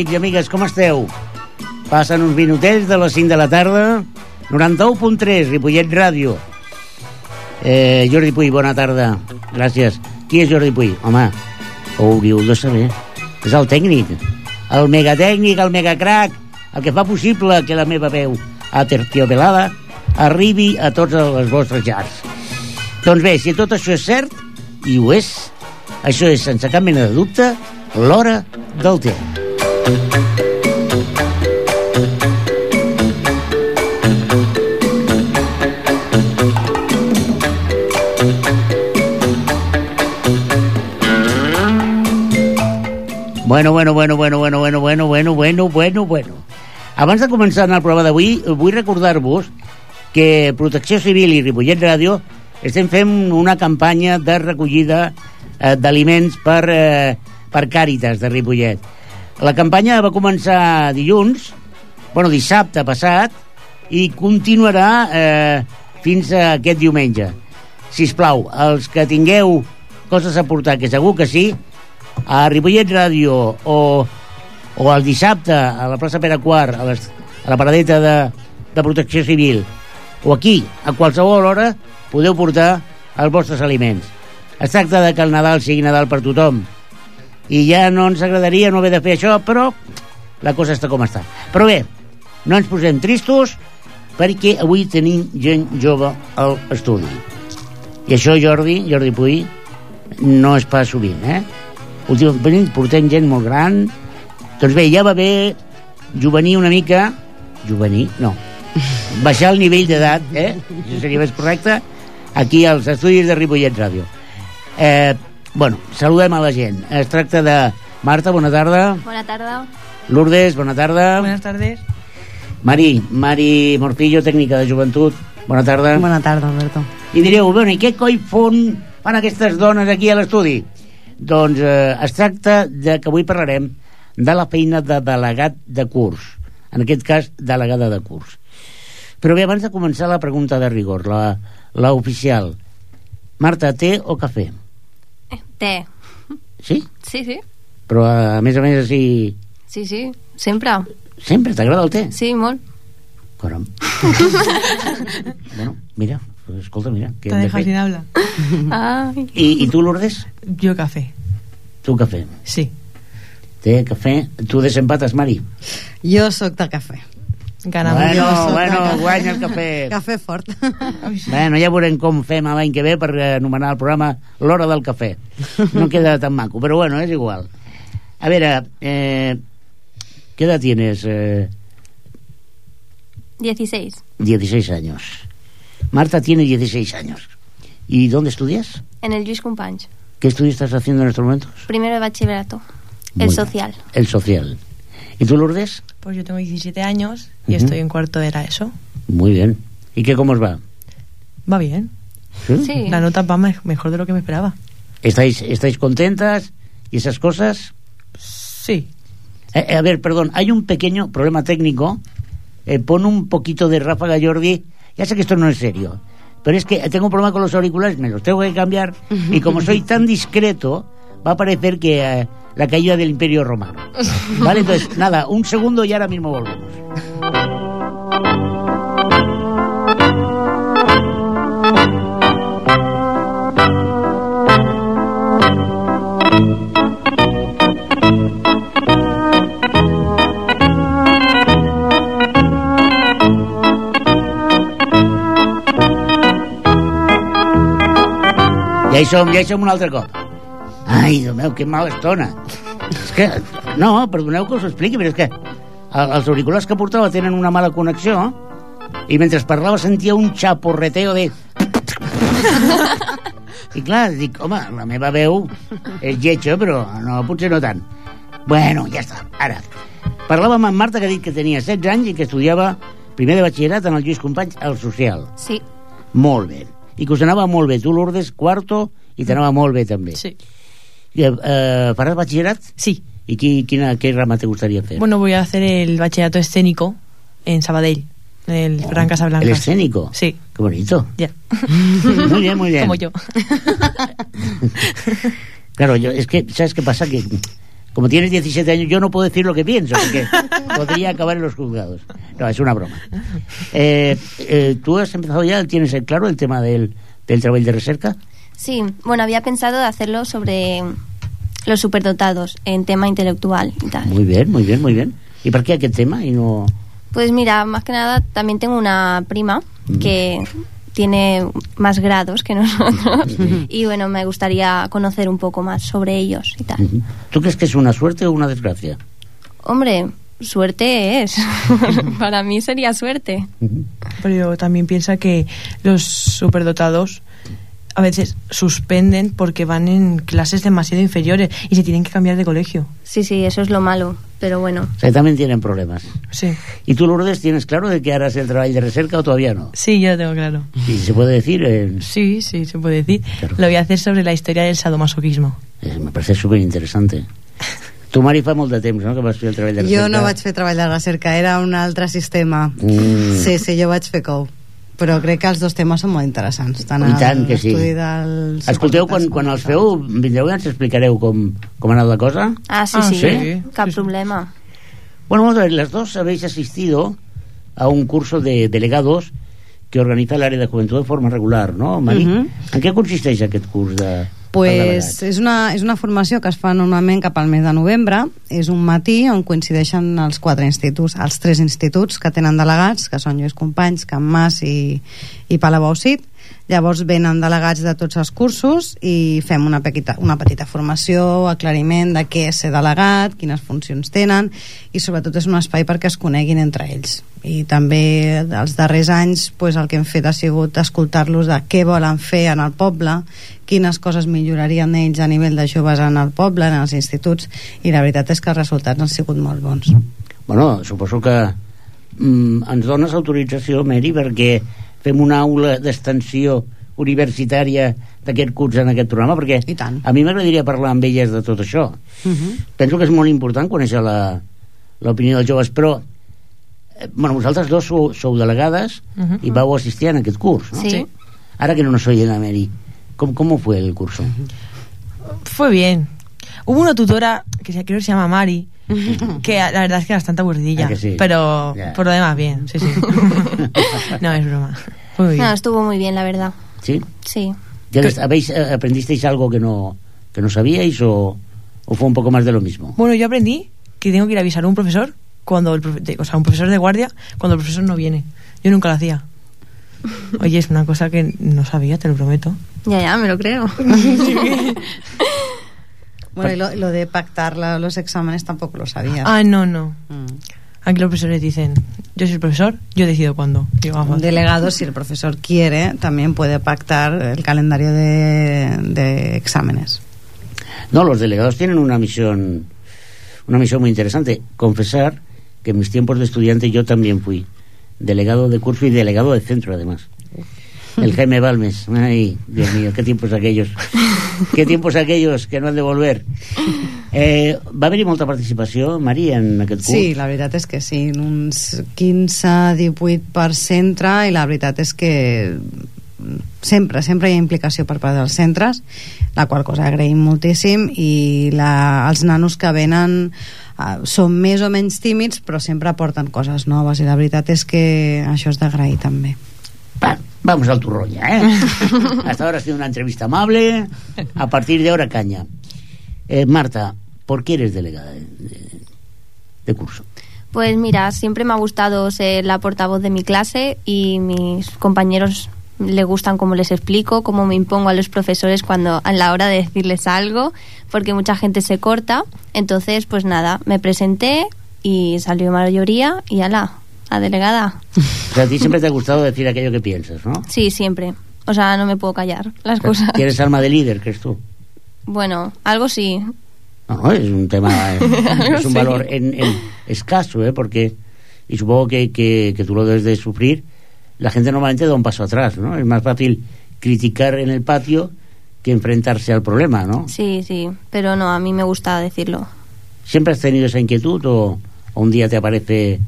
amics i amigues, com esteu? Passen uns minutets de les 5 de la tarda, 91.3, Ripollet Ràdio. Eh, Jordi Puy, bona tarda. Gràcies. Qui és Jordi Puy? Home, ho hauríeu de saber. És el tècnic, el megatècnic, el megacrac, el que fa possible que la meva veu aterciopelada arribi a tots els vostres llars. Doncs bé, si tot això és cert, i ho és, això és, sense cap mena de dubte, l'hora del temps. Bueno, bueno, bueno, bueno, bueno, bueno, bueno, bueno, bueno, bueno, bueno. Abans de començar en el programa d'avui, vull recordar-vos que Protecció Civil i Ripollet Ràdio estem fent una campanya de recollida eh, d'aliments per, eh, per Càritas de Ripollet. La campanya va començar dilluns, bueno, dissabte passat, i continuarà eh, fins a aquest diumenge. Si us plau, els que tingueu coses a portar, que segur que sí, a Ripollet Ràdio o, o el dissabte a la plaça Pere Quart, a, les, a la paradeta de, de Protecció Civil, o aquí, a qualsevol hora, podeu portar els vostres aliments. Es tracta de que el Nadal sigui Nadal per tothom. I ja no ens agradaria no haver de fer això, però la cosa està com està. Però bé, no ens posem tristos perquè avui tenim gent jove al estudi. I això, Jordi, Jordi Puy, no és pas sovint, eh? Últimament portem gent molt gran. Doncs bé, ja va bé juvenir una mica... Juvenir? No. Baixar el nivell d'edat, eh? Això seria més correcte. Aquí als estudis de Ripollet Ràdio. Eh, bueno, saludem a la gent. Es tracta de Marta, bona tarda. Bona tarda. Lourdes, bona tarda. Buenas tardes. Mari, Mari Morcillo, tècnica de joventut. Bona tarda. Buena tarde, Alberto. I direu, bueno, i què coi fon fan aquestes dones aquí a l'estudi? Doncs eh, es tracta de que avui parlarem de la feina de delegat de curs. En aquest cas, delegada de curs. Però bé, abans de començar la pregunta de rigor, la, la oficial. Marta, té o cafè? Té. Sí? Sí, sí. Però a més a més així... Sí, sí. Sempre. Sempre t'agrada el té? Sí, molt. Caram. bueno, mira, pues escolta, mira. Te de dejas fer? sin habla. Ai. I, I tu, Lourdes? Yo café. Tu cafè. Sí. Té cafè. Tu desempates, Mari? Jo sóc de cafè. Ganamos. Bueno, sóc bueno, guanya el cafè. Cafè fort. Bueno, ja veurem com fem l'any que ve per anomenar el programa L'Hora del Cafè. No queda tan maco, però bueno, és igual. A veure, eh, ¿qué edad tienes? Eh, 16. 16 años. Marta tiene 16 años. ¿Y dónde estudias? En el Lluís Companys. ¿Qué estudio estás haciendo en estos momentos? Primero de bachillerato. Muy El bien. social. El social. ¿Y tú, Lourdes? Pues yo tengo 17 años y Ujú. estoy en cuarto de la ESO. Muy bien. ¿Y qué cómo os va? Va bien. Sí. La nota va me- mejor de lo que me esperaba. ¿Estáis, ¿Estáis contentas y esas cosas? Sí. Eh, eh, a ver, perdón, hay un pequeño problema técnico. Eh, pon un poquito de ráfaga, Jordi. Ya sé que esto no es serio, pero es que tengo un problema con los auriculares, me los tengo que cambiar. Y como soy tan discreto, va a parecer que eh, la caída del Imperio Romano. ¿Vale? Entonces, nada, un segundo y ahora mismo volvemos. Ja hi som, ja hi som un altre cop. Ai, Déu meu, que mala estona. És que, no, perdoneu que us ho expliqui, però és que el- els auriculars que portava tenen una mala connexió i mentre parlava sentia un xaporreteo de... I clar, dic, home, la meva veu és lletja, però no, potser no tant. Bueno, ja està, ara. Parlàvem amb Marta, que ha dit que tenia 16 anys i que estudiava primer de batxillerat en el Lluís Companys al social. Sí. Molt bé. I que us anava molt bé. Tu, Lourdes, quarto, i t'anava molt bé, també. Sí. Eh, faràs batxillerat? Sí. I qui, quina, qué rama te gustaría hacer? Bueno, voy a hacer el bachillerato escénico en Sabadell, en el Fran Casablanca. ¿El escénico? Sí. Qué bonito. Ya. Muy bien, muy bien. Como yo. Claro, yo, es que, ¿sabes qué pasa? Que como tienes 17 años, yo no puedo decir lo que pienso, porque podría acabar en los juzgados. No, es una broma. Eh, eh, ¿Tú has empezado ya, tienes el claro el tema del, del trabajo de recerca? Sí, bueno, había pensado de hacerlo sobre los superdotados en tema intelectual y tal. Muy bien, muy bien, muy bien. ¿Y por qué aquel tema y no...? Pues mira, más que nada también tengo una prima Mm. que tiene más grados que nosotros y bueno, me gustaría conocer un poco más sobre ellos y tal. ¿Tú crees que es una suerte o una desgracia? Hombre, suerte es. Para mí sería suerte. Pero yo también piensa que los superdotados a veces suspenden porque van en clases demasiado inferiores y se tienen que cambiar de colegio. Sí, sí, eso es lo malo, pero bueno. O sea, también tienen problemas. Sí. ¿Y tú, Lourdes, tienes claro de que harás el trabajo de recerca o todavía no? Sí, yo lo tengo claro. Y si se puede decir, eh, Sí, sí, se puede decir. Claro. Lo voy a hacer sobre la historia del sadomasoquismo. eh, me parece súper interesante. Tu Mari fa molt de temps, no?, que vas fer el treball de recerca. Jo no vaig fer treball de recerca, era un altre sistema. Mm. Sí, sí, jo vaig fer COU. Però crec que els dos temes són molt interessants. Tant I tant que sí. dels Escolteu, quan, quan els feu, vindreu i ens explicareu com, com ha anat la cosa? Ah, sí, Ah, sí, sí. cap Sí, sí. problema. Bueno, vamos a ver, las dos habéis asistido a un curso de delegados que organiza el área de juventud de forma regular, ¿no, Mari? Mhm. En què consisteix aquest curs de... Pues és una, és una formació que es fa normalment cap al mes de novembre. És un matí on coincideixen els quatre instituts, els tres instituts que tenen delegats, que són Lluís Companys, Can Mas i, i Palau-Bausit. Llavors venen delegats de tots els cursos i fem una petita, una petita formació, aclariment de què és ser delegat, quines funcions tenen i sobretot és un espai perquè es coneguin entre ells. I també els darrers anys pues, el que hem fet ha sigut escoltar-los de què volen fer en el poble, quines coses millorarien ells a nivell de joves en el poble, en els instituts, i la veritat és que els resultats han sigut molt bons. Bueno, suposo que mm, ens dones autorització, Mary, perquè fem una aula d'extensió universitària d'aquest curs en aquest programa, perquè a mi m'agradaria parlar amb elles de tot això. Uh -huh. Penso que és molt important conèixer la- l'opinió dels joves, però eh, bueno, vosaltres dos sou, sou delegades Mhm. i vau assistir en aquest curs, no? Sí. Ahora que no nos oye la Mary, ¿cómo, ¿cómo fue el curso? Fue bien. Hubo una tutora que creo que se llama Mari, que la verdad es que era bastante aburridilla. ¿A que sí? Pero Ya. por lo demás, bien, sí, sí. no, es broma. Muy bien. No, estuvo muy bien, la verdad. ¿Sí? Sí. ¿Ya les- habéis, eh, ¿Aprendisteis algo que no, que no sabíais o, o fue un poco más de lo mismo? Bueno, yo aprendí que tengo que ir a avisar a un profesor cuando el profe- de- o sea, un profesor de guardia cuando el profesor no viene. Yo nunca lo hacía. Oye, es una cosa que no sabía, te lo prometo. Ya, ya, me lo creo. Bueno, y lo, lo de pactar la- los exámenes tampoco lo sabía. Ah, no, no. Mm. Aquí los profesores dicen, yo soy el profesor, yo decido cuándo. Ah, Un delegado, si el profesor quiere, también puede pactar el calendario de, de exámenes. No, los delegados tienen una misión, una misión muy interesante. Confesar que en mis tiempos de estudiante yo también fui delegado de curso y delegado de centro, además. El Jaime Balmes. Ay, Dios mío, qué tiempos aquellos. Qué tiempos aquellos que no han de volver. Eh, va haver-hi molta participació, Mari, en aquest curs? Sí, la veritat és que sí, uns 15-18 per centre i la veritat és que sempre, sempre hi ha implicació per part dels centres, la qual cosa agraïm moltíssim i la, els nanos que venen eh, són més o menys tímids però sempre aporten coses noves i la veritat és que això és d'agrair també. Va, vamos al turrón ya, ¿eh? Hasta ahora ha sido una entrevista amable. A partir de ahora, caña. Eh, Marta, ¿por qué eres delegada de, de- de curso? Pues mira, siempre me ha gustado ser la portavoz de mi clase y mis compañeros le gustan cómo les explico, cómo me impongo a los profesores cuando a la hora de decirles algo, porque mucha gente se corta. Entonces, pues nada, me presenté y salió mayoría y ala, a delegada. O sea, a ti siempre te ha gustado decir aquello que piensas, ¿no? Sí, siempre. O sea, no me puedo callar las cosas. Tienes alma de líder, crees tú. Bueno, algo sí. No, es un tema, eh, es un valor en, en- escaso, ¿eh? Porque, y supongo que, que, que tú lo debes de sufrir, la gente normalmente da un paso atrás, ¿no? Es más fácil criticar en el patio que enfrentarse al problema, ¿no? Sí, sí. Pero no, a mí me gusta decirlo. ¿Siempre has tenido esa inquietud o, o un día te aparece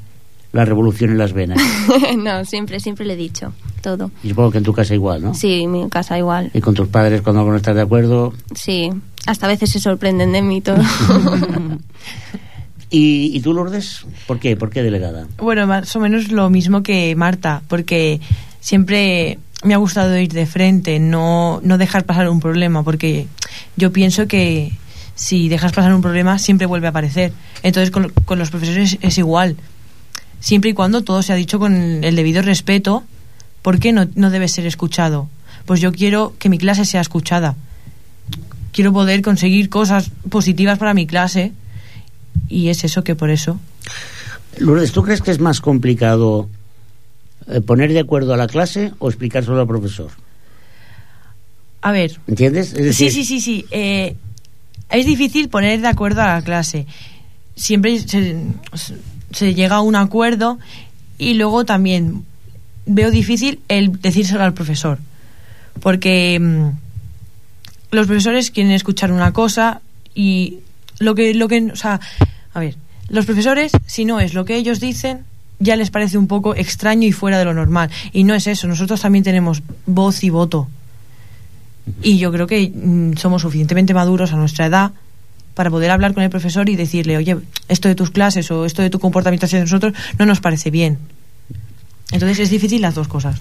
la revolución en las venas? no, siempre, siempre le he dicho todo. Y supongo que en tu casa igual, ¿no? Sí, en mi casa igual. Y con tus padres cuando no estás de acuerdo, Sí, hasta a veces se sorprenden de mí todo. ¿Y, ¿Y tú, Lourdes? ¿Por qué? ¿Por qué delegada? Bueno, más o menos lo mismo que Marta, porque siempre me ha gustado ir de frente, no, no dejar pasar un problema, porque yo pienso que si dejas pasar un problema siempre vuelve a aparecer. Entonces con, con los profesores es igual. Siempre y cuando todo se ha dicho con el debido respeto, ¿por qué no, no debe ser escuchado? Pues yo quiero que mi clase sea escuchada. Quiero poder conseguir cosas positivas para mi clase y es eso que por eso. Lourdes, ¿tú crees que es más complicado eh, poner de acuerdo a la clase o explicárselo al profesor? A ver, ¿Entiendes? Es Sí, sí, sí, sí. Eh, es difícil poner de acuerdo a la clase. Siempre se, se llega a un acuerdo y luego también veo difícil el decírselo al profesor. Porque mm, los profesores quieren escuchar una cosa y lo que, lo que, o sea, a ver, los profesores, si no es lo que ellos dicen, ya les parece un poco extraño y fuera de lo normal. Y no es eso, nosotros también tenemos voz y voto. Y yo creo que mm, somos suficientemente maduros a nuestra edad para poder hablar con el profesor y decirle, oye, esto de tus clases o esto de tu comportamiento hacia nosotros no nos parece bien. Entonces es difícil las dos cosas.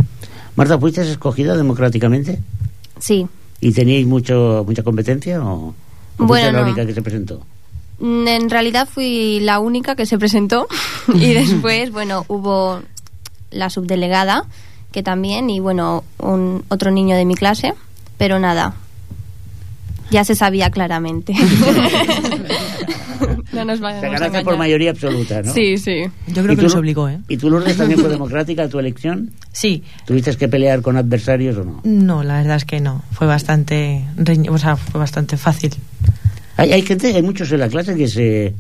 Marta, ¿fuiste escogida democráticamente? Sí. ¿Y teníais mucho, mucha competencia o, o fuiste Bueno, la no. única que se presentó? Mm, En realidad fui la única que se presentó y después, bueno, hubo la subdelegada que también y bueno, un otro niño de mi clase, pero nada. Ya se sabía claramente. no nos vayamos a ganaste por mayoría absoluta, ¿no? Sí, sí. Yo creo ¿Y que tú, nos obligó, ¿eh? ¿Y tú, Lourdes, también fue democrática tu elección? Sí. ¿Tuviste que pelear con adversarios o no? No, la verdad es que no. Fue bastante, o sea, fue bastante fácil. Hay, hay gente, hay muchos en la clase que se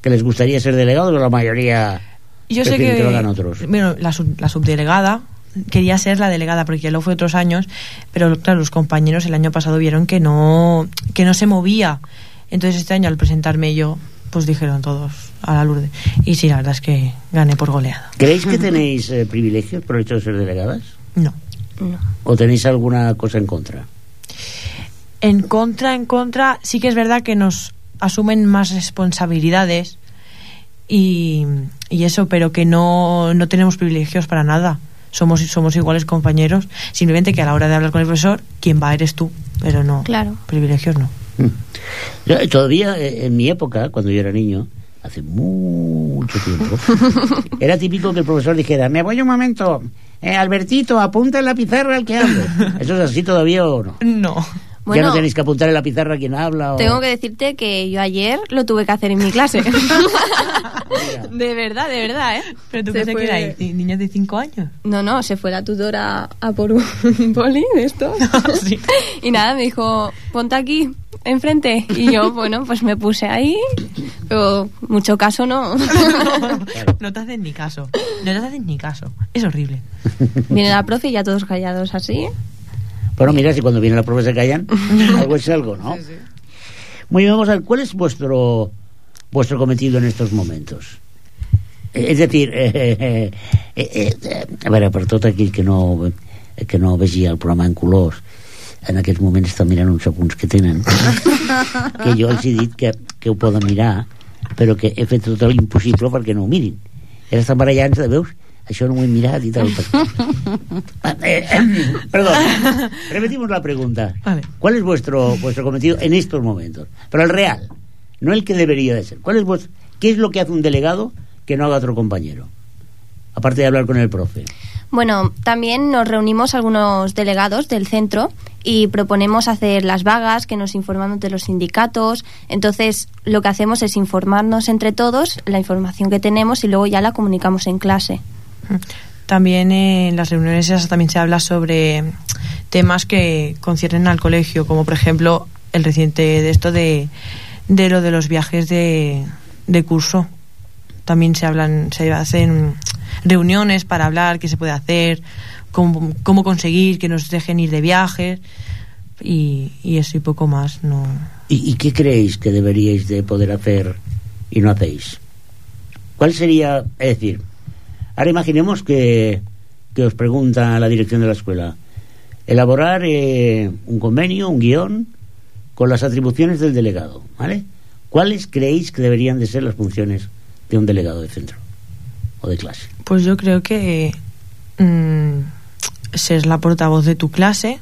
que les gustaría ser delegados, pero la mayoría Yo sé que, que lo hagan otros. bueno, la, sub- la subdelegada quería ser la delegada porque ya lo fue otros años, pero claro, los compañeros el año pasado vieron que no que no se movía. Entonces este año al presentarme yo, pues dijeron todos a la Lourdes. Y sí, la verdad es que gané por goleada. ¿Creéis que tenéis eh, privilegios por el hecho de ser delegadas? No. No. ¿O tenéis alguna cosa en contra? En contra, en contra, sí que es verdad que nos asumen más responsabilidades y, y eso, pero que no, no tenemos privilegios para nada. Somos, somos iguales compañeros, simplemente que a la hora de hablar con el profesor, quien va eres tú, pero no. Claro. Privilegios no. Mm. Yo, eh, todavía eh, en mi época, cuando yo era niño, hace mucho tiempo, era típico que el profesor dijera, me voy un momento, eh, Albertito, apunta en la pizarra al que hable. ¿Eso es así todavía o no? No. Ya no tenéis que apuntar en la pizarra a quien habla. O... tengo que decirte que yo ayer lo tuve que hacer en mi clase. de verdad, de verdad, ¿eh? Pero tú Se pensé fue- que era ni- niños de 5 años. No, no, se fue la tutora a por un boli de estos. Sí. Y nada, me dijo, ponte aquí, enfrente. Y yo, bueno, pues me puse ahí, pero mucho caso no. No te hacen ni caso. No te hacen ni caso. Es horrible. Viene la profe y ya todos callados así. Bueno, mira, si cuando viene la profe se callan, algo es algo, ¿no? Muy bien, vamos a ver, ¿cuál es vuestro vuestro cometido en estos momentos? És decir, eh, eh, eh, eh, a veure, per tot aquell que no, que no vegi el programa en colors, en aquests moments estan mirant uns apunts que tenen, que jo els he dit que, que ho poden mirar, però que he fet tot l'impossible perquè no ho mirin. Ara estan barallant-se, veus? Això no ho he mirat i tal. Eh, eh, perdón, repetimos la pregunta. Vale. ¿Cuál es vuestro, vuestro cometido en estos momentos? Pero el real, no el que debería de ser. ¿Cuál es vuestro, ¿Qué es lo que hace un delegado que no haga otro compañero? Aparte de hablar con el profe. Bueno, también nos reunimos algunos delegados del centro y proponemos hacer las vagas que nos informan de los sindicatos. Entonces, lo que hacemos es informarnos entre todos la información que tenemos y luego ya la comunicamos en clase. También en las reuniones esas también se habla sobre temas que conciernen al colegio, como por ejemplo el reciente de esto de, de lo de los viajes de, de curso. También se hablan, se hacen reuniones para hablar qué se puede hacer, cómo, cómo conseguir que nos dejen ir de viajes y, eso y poco más. No. ¿Y, y qué creéis que deberíais de poder hacer y no hacéis? ¿Cuál sería, es decir, ahora imaginemos que, que os pregunta la dirección de la escuela, elaborar eh, un convenio, un guion con las atribuciones del delegado, ¿vale? ¿Cuáles creéis que deberían de ser las funciones de un delegado de centro o de clase? Pues yo creo que mm, ser la portavoz de tu clase,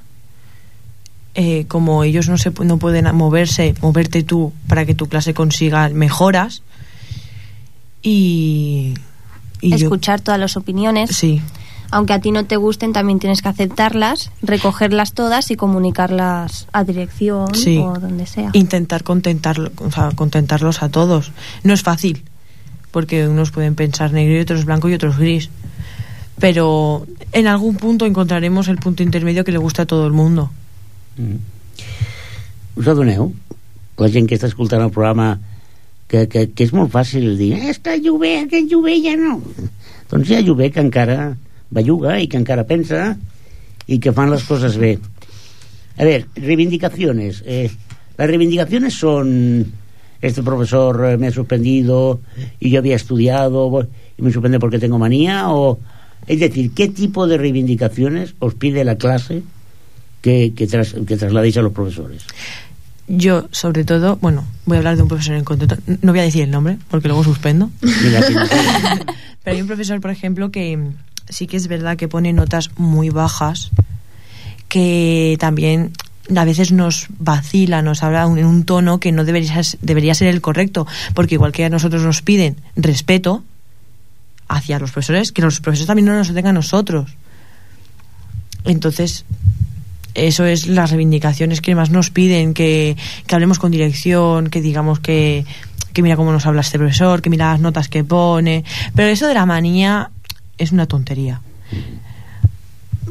eh, como ellos no se no pueden moverse, moverte tú para que tu clase consiga mejoras y, y yo- Escuchar todas las opiniones. sí, Aunque a ti no te gusten, también tienes que aceptarlas, recogerlas todas y comunicarlas a dirección Sí. o donde sea. intentar contentarlo, o sea, contentarlos a todos. No es fácil, porque unos pueden pensar negro y otros blanco y otros gris. Pero en algún punto encontraremos el punto intermedio que le gusta a todo el mundo. Mm. Us adoneu? La gent que està escoltant el programa que, que, que és molt fàcil dir és que Llobé, aquest Llobé ja no doncs hi ha Llobé que encara belluga i que encara pensa i que fan les coses bé a ver, reivindicaciones eh, las reivindicaciones son este profesor me ha suspendido y yo había estudiado y me suspende porque tengo manía o es decir, ¿qué tipo de reivindicaciones os pide la clase que, que, tras- que trasladéis a los profesores? Yo, sobre todo, bueno, voy a hablar de un profesor en concreto. No voy a decir el nombre, porque luego suspendo. Pero hay un profesor, por ejemplo, que sí que es verdad que pone notas muy bajas, que también a veces nos vacila, nos habla en un tono que no debería, debería ser el correcto, porque igual que a nosotros nos piden respeto hacia los profesores, que los profesores también no nos lo tengan a nosotros. Entonces, eso es las reivindicaciones que más nos piden, que, hablemos con dirección, que digamos que, que mira cómo nos habla este profesor, que mira las notas que pone. Pero eso de la manía es una tontería.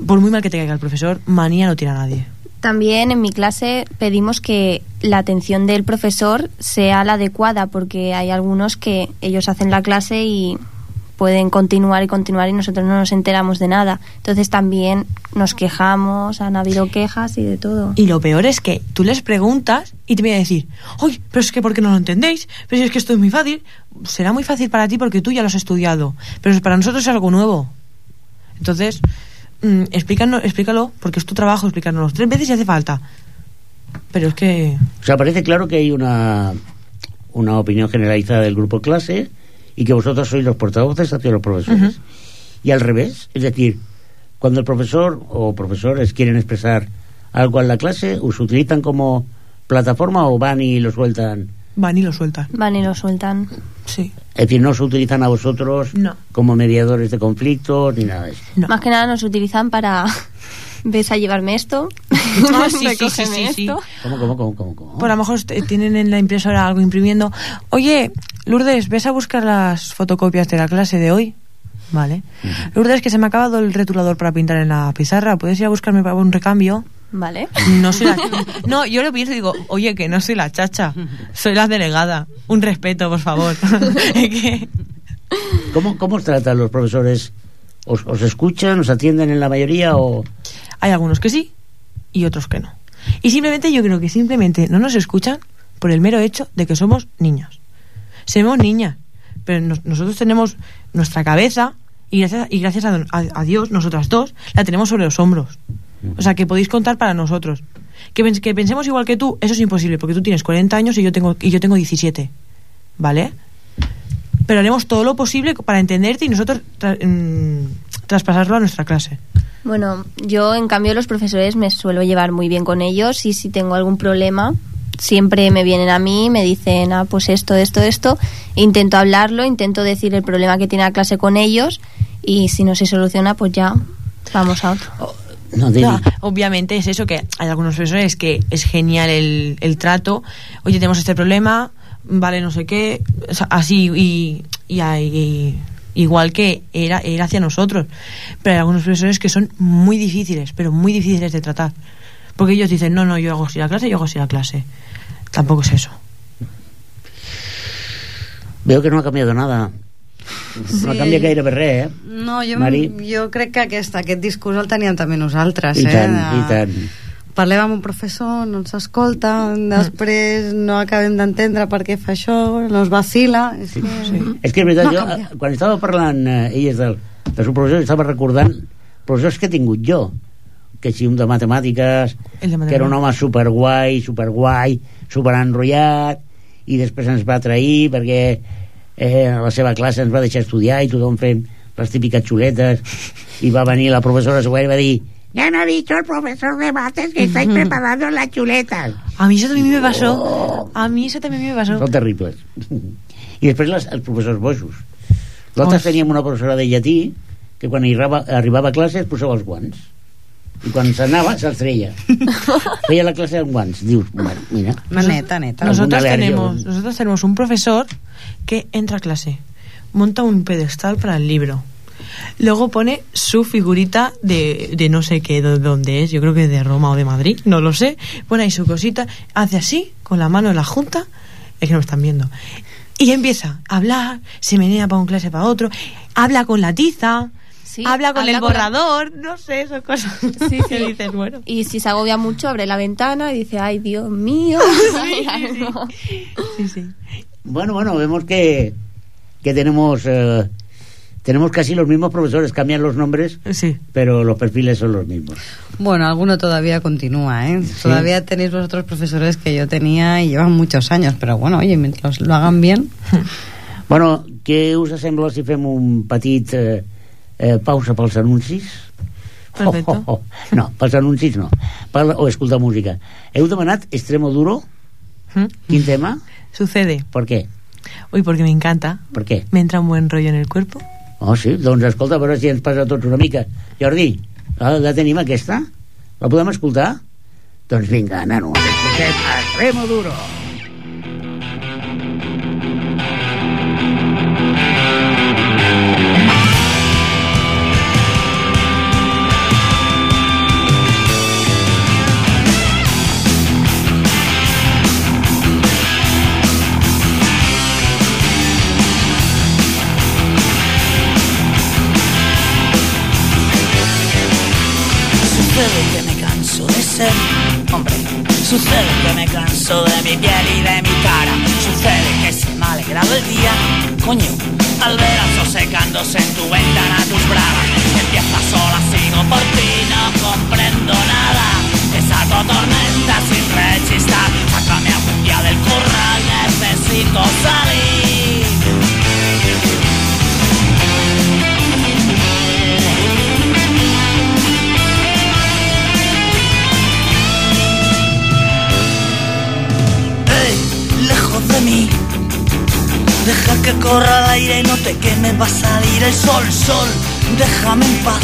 Por muy mal que te caiga el profesor, manía no tiene a nadie. También en mi clase pedimos que la atención del profesor sea la adecuada, porque hay algunos que ellos hacen la clase y pueden continuar y continuar y nosotros no nos enteramos de nada. Entonces también nos quejamos, han habido quejas y de todo. Y lo peor es que tú les preguntas y te vienen a decir, ¡ay, pero es que ¿por qué no lo entendéis? Pero si es que esto es muy fácil. Será muy fácil para ti porque tú ya lo has estudiado, pero para nosotros es algo nuevo. Entonces, mm, explícanos, explícalo, porque es tu trabajo explícanos tres veces si hace falta. Pero es que... O sea, parece claro que hay una, una opinión generalizada del grupo clase y que vosotros sois los portavoces hacia los profesores. Y al revés, es decir, cuando el profesor o profesores quieren expresar algo en la clase, ¿os utilizan como plataforma o van y lo sueltan? Van y lo sueltan. Van y lo sueltan. Sí. Es decir, no os utilizan a vosotros No. como mediadores de conflictos ni nada de eso. No. Más que nada nos utilizan para... ¿Ves a llevarme esto? Ah, sí, sí, sí, Recógeme sí, esto. ¿Cómo, cómo, cómo, cómo? cómo? Por a lo mejor tienen en la impresora algo imprimiendo. Oye, Lourdes, ¿ves a buscar las fotocopias de la clase de hoy? Vale. Lourdes, que se me ha acabado el retulador para pintar en la pizarra. ¿Puedes ir a buscarme para un recambio? Vale. No soy la... No, yo lo pienso y digo, oye, que no soy la chacha. Soy la delegada. Un respeto, por favor. ¿Cómo, ¿Cómo os tratan los profesores? ¿Os, ¿Os escuchan, os atienden en la mayoría o...? Hay algunos que sí y otros que no. Y simplemente yo creo que simplemente no nos escuchan por el mero hecho de que somos niños. Somos niñas, pero nos- nosotros tenemos nuestra cabeza y gracias, y gracias a, a- a Dios, nosotras dos, la tenemos sobre los hombros. O sea, que podéis contar para nosotros. Que, que pensemos igual que tú, eso es imposible, porque tú tienes 40 años y yo tengo, y yo tengo 17. ¿Vale? Pero haremos todo lo posible para entenderte y nosotros tra- mm, traspasarlo a nuestra clase. Bueno, yo en cambio los profesores me suelo llevar muy bien con ellos y si tengo algún problema siempre me vienen a mí, me dicen, ah, pues esto, esto, esto, e intento hablarlo, intento decir el problema que tiene la clase con ellos y si no se soluciona pues ya vamos a otro. No, David. No, obviamente es eso, que hay algunos profesores que es genial el, el trato. Oye, tenemos este problema, vale, no sé qué, o sea, así y, y, hay- igual que era, era hacia nosotros. Pero hay algunos profesores que son muy difíciles, pero muy difíciles de tratar. Porque ellos dicen, no, no, yo hago así la clase, yo hago así la clase. Tampoco es eso. Veo que no ha canviat nada. No ha Sí. canviat gairebé res, eh? No, jo, Mari? jo crec que aquest, aquest discurs el teníem també nosaltres. I eh? tant, de- i tant. Parlem amb un professor, no ens escolta, després no acabem d'entendre per què fa això, no es vacila... És que... És que és veritat, No jo, canviat. eh, quan estava parlant eh, elles del, del seu professor, estava recordant professors que he tingut jo. que si un de matemàtiques, de que era un home superguai, superguai, superenrotllat, i després ens va trair perquè eh, a la seva classe ens va deixar estudiar i tothom fent les típiques xuletes i va venir la professora següent i va dir ya no ha dicho el profesor de mates que estáis preparando las chuletas A mí eso también me pasó. A mí eso también me pasó. són terribles i després les, els professors bojos nosaltres Os. teníem una professora de llatí que quan arribava, arribava a classe es posava els guants i quan s'anava se'ls treia feia la classe amb guants dius, bueno, mira Una neta, neta. Nos- Nosotros tenemos, ¿no? nosotros tenemos un profesor que entra a clase, monta un pedestal para el libro. Luego pone su figurita de, de no sé qué, de dónde es, yo creo que de Roma o de Madrid, no lo sé. Pone ahí su cosita, hace así, con la mano en la junta, es que no me están viendo. Y empieza a hablar, se menea para un clase para otro, habla con la tiza, Sí, habla con habla el con la- borrador, no sé, esas cosas Sí, que sí. dices, bueno. Y si se agobia mucho, abre la ventana y dice, ay, Dios mío. hay algo". Sí, sí. Bueno, bueno, vemos que, que tenemos eh, tenemos casi los mismos profesores, cambian los nombres, Sí. pero los perfiles son los mismos. Bueno, alguno todavía continúa, ¿eh? Todavía tenéis vosotros profesores que yo tenía y llevan muchos años, pero bueno, oye, mientras lo hagan bien. Bueno, què us sembla si fem un petit eh, eh, pausa pels anuncis? Perfecto. Oh, oh, oh. No, pels anuncis no. Per, o escoltar música. Heu demanat Extremo Duro? ¿Mm? Quin tema? Sucede. Per què? Uy, porque me encanta. Per què? Me entra un buen rollo en el cuerpo. Oh, sí? Doncs escolta, a veure si ens passa tots una mica. Jordi, la, la tenim aquesta? La podem escoltar? Doncs vinga, nano, escoltem a Extremo Duro. Sucede que me canso de mi piel y de mi cara. Sucede que se me ha alegrado el día, coño. Al ver al sol secándose en tu ventana tus bragas. Empieza sola, sigo por ti, no comprendo nada. Desarco tormenta sin rechistar. Va a salir el sol, sol, déjame en paz.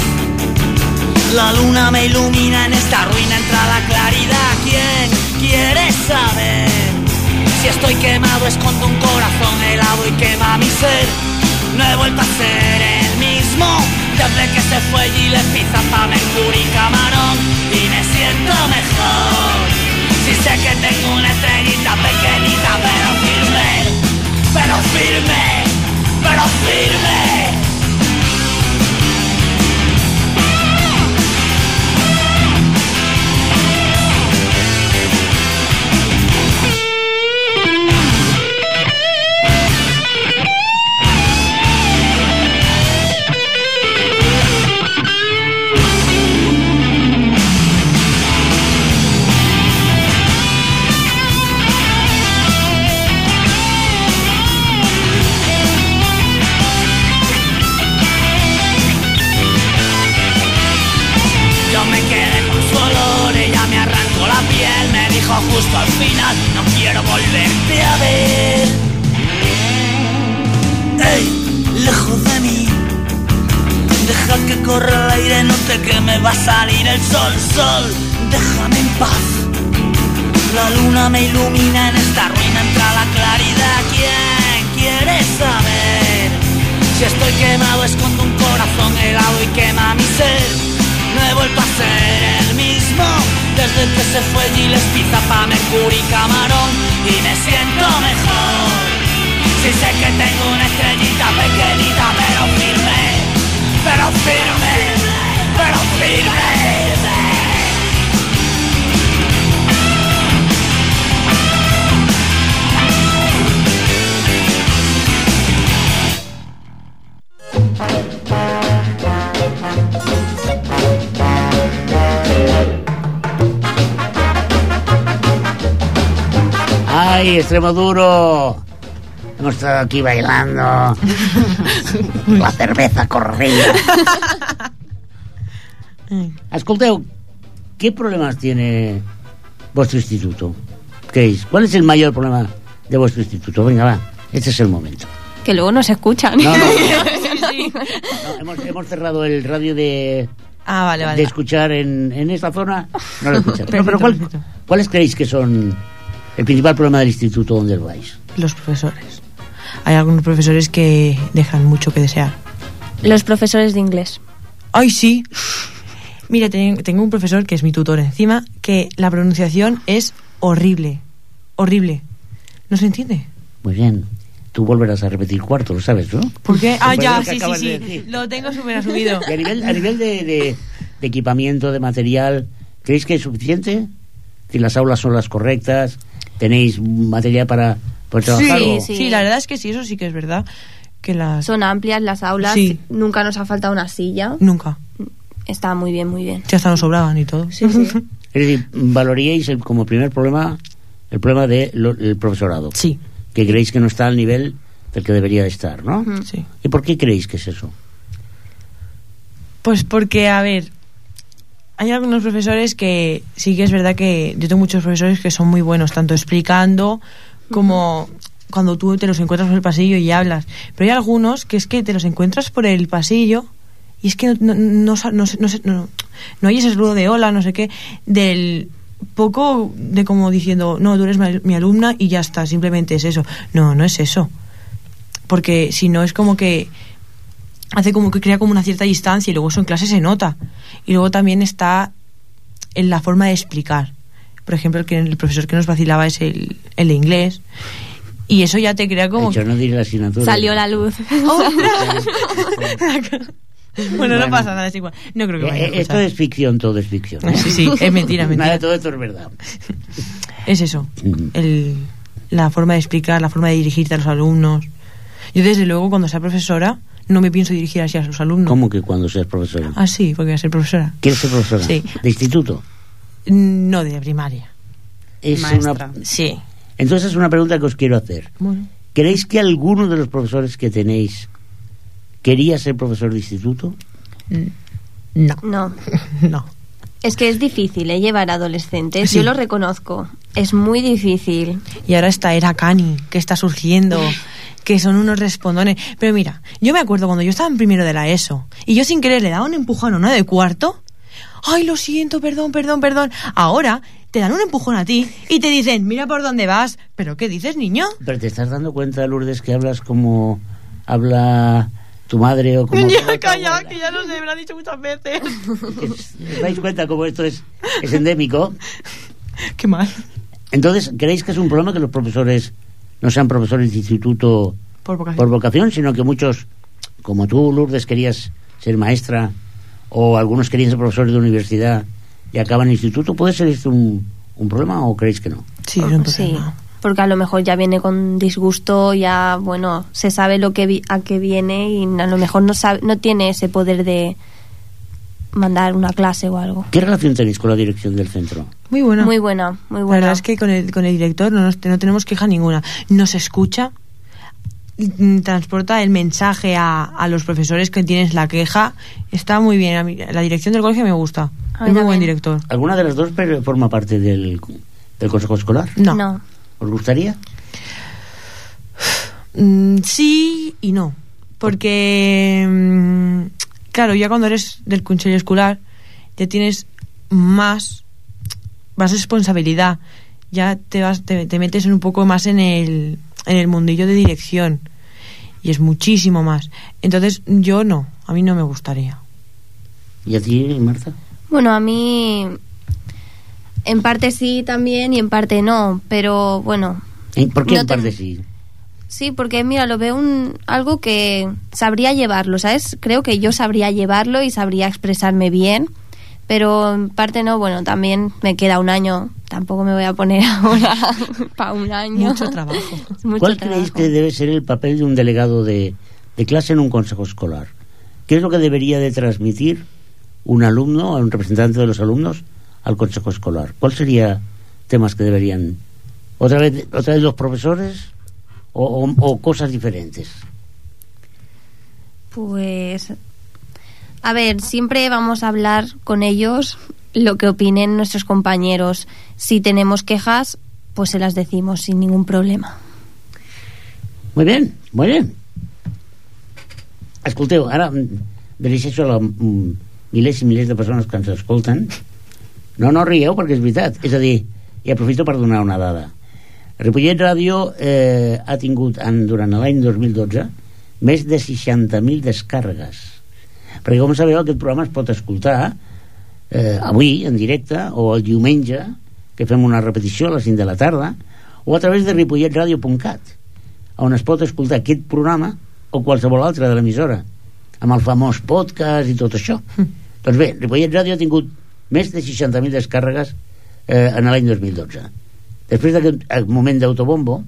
La luna me ilumina en esta ruina, entra la claridad. ¿Quién quiere saber? Si estoy quemado, escondo un corazón helado y quema mi ser. No he vuelto a ser el mismo desde que se fue Gillespie, Zappa, Mercury y Camarón y me siento mejor. Si sé que tengo una estrellita pequeñita, pero firme, pero firme, pero firme. Yo quiero volverte a ver. Ey, lejos de mí, deja que corra el aire, no te queme, va a salir el sol, sol, déjame en paz. La luna me ilumina en esta ruina, entra la claridad. ¿Quién quiere saber? Si estoy quemado, escondo un corazón helado y quema mi ser. No he a ser el mismo desde que se fue Gillespie, Zappa, Mercury, Camarón y me siento mejor. Si sé que tengo una estrellita pequeñita, pero firme, pero firme, pero firme. ¡Ay, extremo duro! Hemos estado aquí bailando. La cerveza corría. Escolteu, ¿qué problemas tiene vuestro instituto? ¿Creéis? ¿Cuál es el mayor problema de vuestro instituto? Venga, va, este es el momento. Que luego no escuchan. No, no, no, hemos, hemos cerrado el radio de, Ah, vale, vale. de escuchar en, en esta zona. No lo escuchamos. No, pero Perfecto, ¿cuál- perfecto. ¿cuáles creéis que son el principal problema del instituto donde vais? Los profesores. Hay algunos profesores que dejan mucho que desear. Los profesores de inglés. ¡Ay, sí! Mira, ten- tengo un profesor que es mi tutor encima, que la pronunciación es horrible. Horrible. ¿No se entiende? Muy bien. Tú volverás a repetir cuarto, lo sabes, ¿no? ¿Por qué? Ah, de ya, lo sí, sí, de sí. decir. Lo tengo súper asumido. Y a nivel, a nivel de, de- de equipamiento, de material, ¿creéis que es suficiente? Si las aulas son las correctas, tenéis material para poder trabajar. Sí, sí. sí, la verdad es que sí, eso sí que es verdad. Que las... Son amplias las aulas. Sí. Nunca nos ha faltado una silla. Nunca. Está muy bien, muy bien. Ya hasta nos sobraban y todo. Sí, sí. Es decir, valoríais el- como primer problema el problema del profesorado. Sí, Que creéis que no está al nivel del que debería de estar, ¿no? Sí. ¿Y por qué creéis que es eso? Pues porque, a ver, hay algunos profesores que sí que es verdad que yo tengo muchos profesores que son muy buenos, tanto explicando como cuando tú te los encuentras por el pasillo y hablas. Pero hay algunos que es que te los encuentras por el pasillo y es que no, no, no, no, no hay ese saludo de hola, no sé qué, del poco de como diciendo, no, tú eres mi alumna y ya está, simplemente es eso. No, no es eso. Porque si no es como que hace como que crea como una cierta distancia y luego eso en clase se nota. Y luego también está en la forma de explicar. Por ejemplo, el, que, el profesor que nos vacilaba es el, el de inglés. Y eso ya te crea como... Yo no diré la asignatura. Salió la luz. bueno, no pasa nada, es igual. No creo que vaya a Eh, eh, Esto es ficción, todo es ficción. Sí, sí, es mentira, Nada de mentira. todo esto es verdad. Es eso. El, la forma de explicar, la forma de dirigirte a los alumnos. Yo desde luego cuando sea profesora no me pienso dirigir así a los alumnos. ¿Cómo que cuando seas profesora? Ah, sí, porque voy a ser profesora. ¿Quieres ser profesora? Sí. ¿De instituto? No de primaria. Es Maestra. una... Sí. Entonces es una pregunta que os quiero hacer. Bueno. ¿Creéis que alguno de los profesores que tenéis quería ser profesor de instituto? No. No. No. Es que es difícil ¿eh? llevar adolescentes. Sí. Yo lo reconozco. Es muy difícil. Y ahora esta era Cani, que está surgiendo, que son unos respondones. Pero mira, yo me acuerdo cuando yo estaba en primero de la ESO y yo sin querer le daba un empujón a una de cuarto. Ay, lo siento, perdón, perdón, perdón. Ahora te dan un empujón a ti y te dicen, mira por dónde vas. ¿Pero qué dices, niño? Pero te estás dando cuenta, Lourdes, que hablas como habla tu madre o como... Ya, calla, que ya lo sé, me lo dicho muchas veces. ¿Os dais cuenta cómo esto es, es endémico? qué mal. Entonces, ¿creéis que es un problema que los profesores no sean profesores de instituto Por vocación. por vocación, sino que muchos, como tú, Lourdes, querías ser maestra o algunos querían ser profesores de universidad y acaban en instituto? ¿Puede ser esto un, un problema o creéis que no? Sí, es un Sí, problema. porque a lo mejor ya viene con disgusto, ya, bueno, se sabe lo que vi- a qué viene y a lo mejor no sabe, no tiene ese poder de mandar una clase o algo. ¿Qué relación tenéis con la dirección del centro? Muy buena. Muy buena, muy La buena. verdad es que con el, con el director no, nos- no tenemos queja ninguna. Nos escucha, mm, transporta el mensaje a, a los profesores que tienes la queja. Está muy bien. Mí- la dirección del colegio me gusta. Es muy buen director. ¿Alguna de las dos forma parte del, del consejo escolar? No. No. ¿Os gustaría? Mm, sí y no. Porque, mm, claro, ya cuando eres del consejo escolar, ya tienes más, más responsabilidad. Ya te, vas, te, te metes un poco más en el, en el mundillo de dirección. Y es muchísimo más. Entonces, yo no. A mí no me gustaría. ¿Y a ti, Marta? Bueno, a mí en parte sí también y en parte no, pero bueno. ¿Por qué No en te- parte sí? Sí, porque mira, lo veo un, algo que sabría llevarlo, ¿sabes? Creo que yo sabría llevarlo y sabría expresarme bien, pero en parte no, bueno, también me queda un año, tampoco me voy a poner ahora para un año. Mucho trabajo. Mucho ¿Cuál trabajo. creéis que debe ser el papel de un delegado de, de clase en un consejo escolar? ¿Qué es lo que debería de transmitir un alumno, un representante de los alumnos, al consejo escolar? ¿Cuál sería temas que deberían ¿Otra vez, otra vez los profesores o, o- o cosas diferentes? Pues, a ver, siempre vamos a hablar con ellos lo que opinen nuestros compañeros. Si tenemos quejas, pues se las decimos sin ningún problema. Muy bien, muy bien. Escolteu, ara mm, dirigeixo a la, mm, milers i milers de persones que ens escolten. No, no rieu, perquè és veritat. És a dir, i aprofito per donar una dada. Ripollet Ràdio eh, ha tingut en, durant l'any 2012 més de 60.000 descàrregues. Perquè, com sabeu, aquest programa es pot escoltar eh, avui, en directe, o el diumenge, que fem una repetició a les 5 de la tarda, o a través de ripolletradio.cat, on es pot escoltar aquest programa o qualsevol altre de l'emissora, amb el famós podcast i tot això. doncs bé, Ripollet Ràdio ha tingut més de 60.000 descàrregues eh, en l'any 2012. Després d'aquest moment d'autobombo,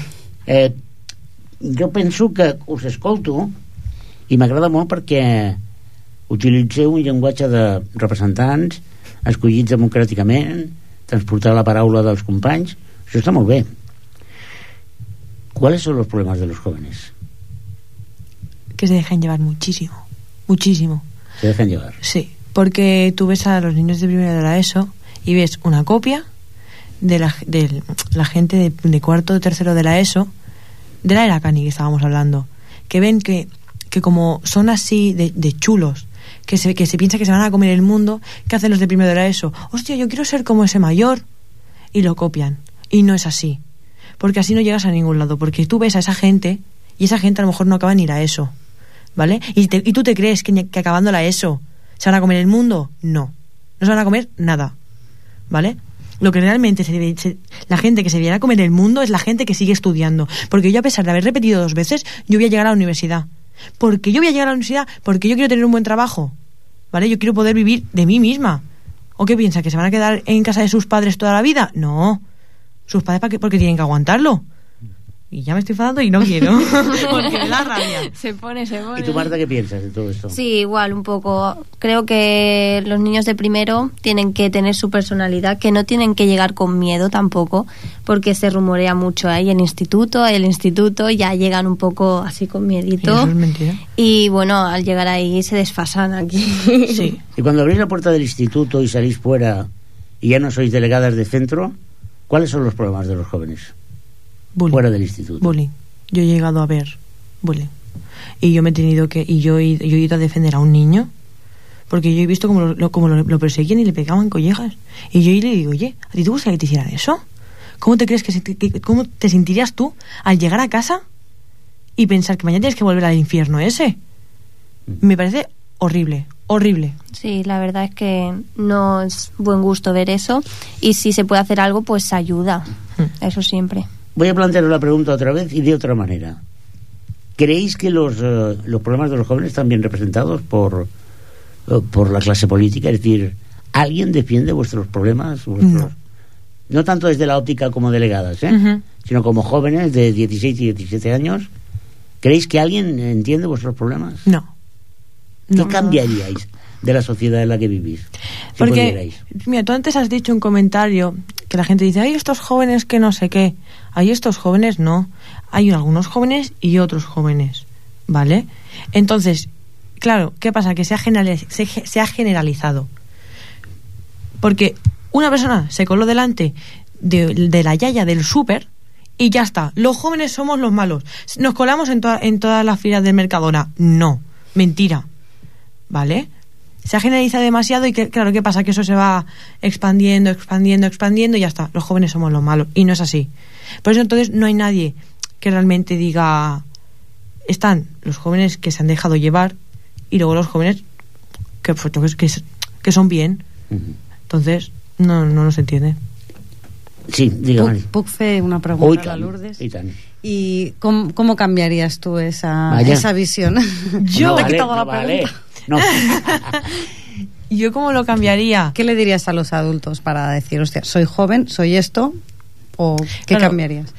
eh, jo penso que us escolto i m'agrada molt perquè utilitzeu un llenguatge de representants escollits democràticament transportar la paraula dels companys això està molt bé ¿cuáles son los problemas de los jóvenes? Que se dejan llevar muchísimo. Muchísimo. se dejan llevar Sí, porque tú ves a los niños de primero de la ESO y ves una copia de la, de la gente de, de cuarto o tercero de la ESO, de la era Cani que estábamos hablando, que ven que, que como son así de, de chulos, que se, que se piensa que se van a comer el mundo, ¿qué hacen los de primero de la ESO? Hostia, yo quiero ser como ese mayor. Y lo copian. Y no es así. Porque así no llegas a ningún lado. Porque tú ves a esa gente y esa gente a lo mejor no acaba ni ir a ESO. ¿Vale? Y, te- y tú te crees que, que acabando la ESO se van a comer el mundo. No. No se van a comer nada. ¿Vale? Lo que realmente se debe, se- la gente que se viene a comer el mundo es la gente que sigue estudiando. Porque yo, a pesar de haber repetido dos veces, yo voy a llegar a la universidad. Porque yo voy a llegar a la universidad porque yo quiero tener un buen trabajo. ¿Vale? Yo quiero poder vivir de mí misma. ¿O qué piensa? ¿Que se van a quedar en casa de sus padres toda la vida? No. Sus padres, ¿para qué? Porque tienen que aguantarlo. Y ya me estoy enfadando y no quiero. porque me da rabia. Se pone, se pone. ¿y tú Marta qué piensas de todo esto? Sí, igual, un poco. Creo que los niños de primero tienen que tener su personalidad, que no tienen que llegar con miedo tampoco, porque se rumorea mucho ahí el instituto, el instituto, ya llegan un poco así con Y miedito. eso es mentira. Y bueno, al llegar ahí se desfasan aquí. Sí. y cuando abrís la puerta del instituto y salís fuera y ya no sois delegadas de centro ¿cuáles son los problemas de los jóvenes? Bullying. fuera del instituto Bullying. Yo he llegado a ver bullying. Y yo me he tenido que. Y yo he, yo he ido a defender a un niño. Porque yo he visto como lo, lo- como lo, lo perseguían y le pegaban collejas. Y yo le digo, oye, ¿a ti te gustaría que te hicieran eso? ¿Cómo te crees que, se que- cómo te sentirías tú al llegar a casa y pensar que mañana tienes que volver al infierno ese? Me parece horrible, horrible. Sí, la verdad es que no es buen gusto ver eso. Y si se puede hacer algo, pues ayuda. Eso siempre. Voy a plantear la pregunta otra vez y de otra manera. ¿Creéis que los, eh, los problemas de los jóvenes están bien representados por, eh, por la clase política? Es decir, ¿alguien defiende vuestros problemas? Vuestros- No. No tanto desde la óptica como delegadas, ¿eh? Sino como jóvenes de 16 y 17 años. ¿Creéis que alguien entiende vuestros problemas? No. ¿Qué No. cambiaríais de la sociedad en la que vivís? Si Porque, pudierais? mira, tú antes has dicho un comentario que la gente dice, hay estos jóvenes que no sé qué. Hay estos jóvenes, no. Hay algunos jóvenes y otros jóvenes, ¿vale? Entonces, claro, ¿qué pasa? Que se ha, generali- se, ha generalizado. Porque una persona se coló delante de, de la yaya del súper y ya está. Los jóvenes somos los malos. Nos colamos en, en todas las filas del Mercadona. No, mentira. ¿Vale? Se ha generalizado demasiado y que, claro, ¿qué pasa? Que eso se va expandiendo, expandiendo, expandiendo y ya está. Los jóvenes somos los malos. Y no es así. Por eso entonces no hay nadie que realmente diga... Están los jóvenes que se han dejado llevar y luego los jóvenes que, pues, que, que- que son bien. Entonces, no, no nos entiende. Sí, diga, Mari. Puc, fer una pregunta a la Lourdes? i tant. ¿Y cómo, cómo cambiarías tú esa, Vaya. esa visión? no Te he quitado no la vale. pregunta. No. ¿Yo cómo lo cambiaría? ¿Qué le dirías a los adultos para decir, hostia, soy joven, soy esto? ¿O qué Claro. cambiarías?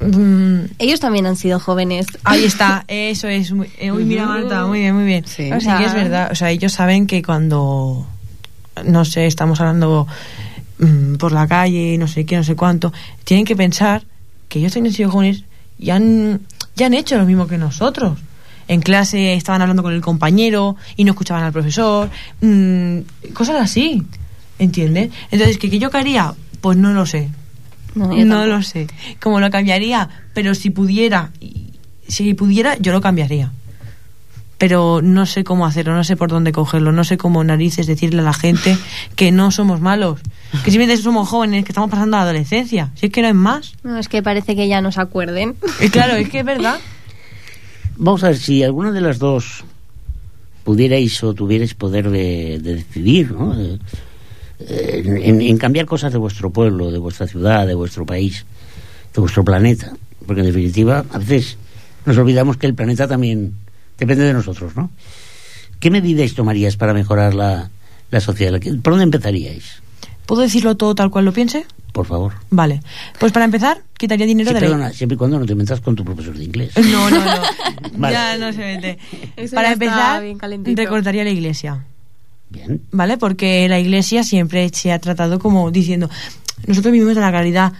Mm, Ellos también han sido jóvenes. Ahí está, eso es. Muy, eh, uy, mira, Marta, muy bien, muy bien. Sí. Sí, que es verdad. O sea, ellos saben que cuando, no sé, estamos hablando mm, por la calle, no sé qué, no sé cuánto, tienen que pensar que ellos tienen sido jóvenes y han, ya han hecho lo mismo que nosotros. En clase estaban hablando con el compañero y no escuchaban al profesor, mm, cosas así, ¿entiendes? Entonces, ¿qué, qué yo haría? Pues no lo sé, No, no lo sé. ¿Cómo lo cambiaría? Pero si pudiera, si pudiera, yo lo cambiaría. Pero no sé cómo hacerlo, no sé por dónde cogerlo, no sé cómo narices decirle a la gente que no somos malos, que simplemente somos jóvenes, que estamos pasando la adolescencia. Si es que no es más. No, es que parece que ya no se acuerden. Y claro, es que es verdad. Vamos a ver, si alguna de las dos pudierais o tuvierais poder de, de decidir, ¿no? Eh, eh, en, en cambiar cosas de vuestro pueblo, de vuestra ciudad, de vuestro país, de vuestro planeta. Porque en definitiva, a veces nos olvidamos que el planeta también depende de nosotros, ¿no? ¿Qué medidas tomaríais para mejorar la, la sociedad? ¿Por dónde empezaríais? ¿Puedo decirlo todo tal cual lo piense? Por favor. Vale. Pues para empezar, quitaría dinero Sí, de la... perdona, siempre y cuando no te metas con tu profesor de inglés. No, no, no. Vale. Ya no se mete. Eso Para empezar, recortaría la iglesia. Bien. ¿Vale? Porque la iglesia siempre se ha tratado como diciendo, nosotros vivimos de la caridad.